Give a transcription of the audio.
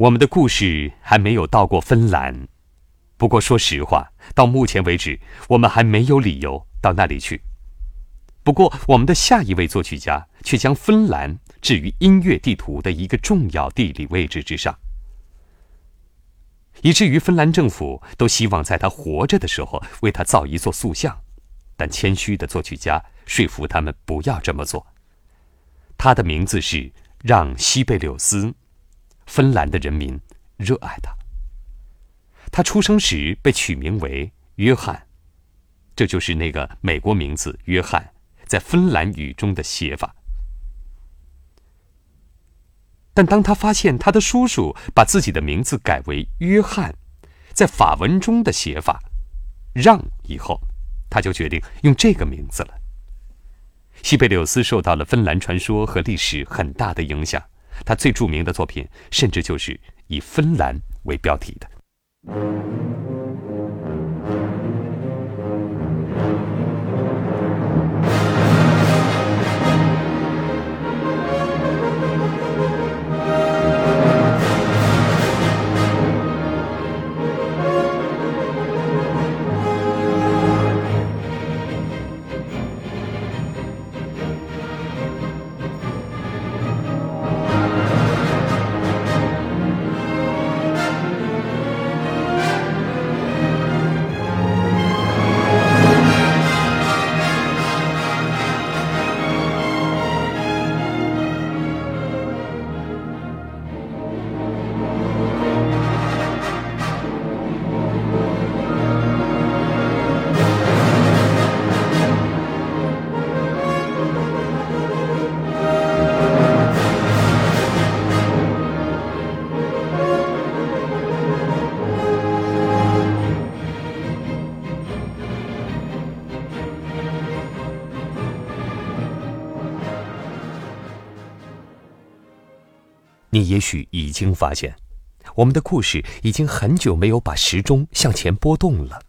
我们的故事还没有到过芬兰，不过说实话，到目前为止，我们还没有理由到那里去。不过，我们的下一位作曲家却将芬兰置于音乐地图的一个重要地理位置之上，以至于芬兰政府都希望在他活着的时候为他造一座塑像，但谦虚的作曲家说服他们不要这么做。他的名字是让·西贝柳斯。芬兰的人民热爱他。他出生时被取名为约翰，这就是那个美国名字约翰在芬兰语中的写法。但当他发现他的叔叔把自己的名字改为约翰，在法文中的写法让以后，他就决定用这个名字了。西贝柳斯受到了芬兰传说和历史很大的影响。他最著名的作品，甚至就是以芬兰为标题的。你也许已经发现，我们的故事已经很久没有把时钟向前拨动了。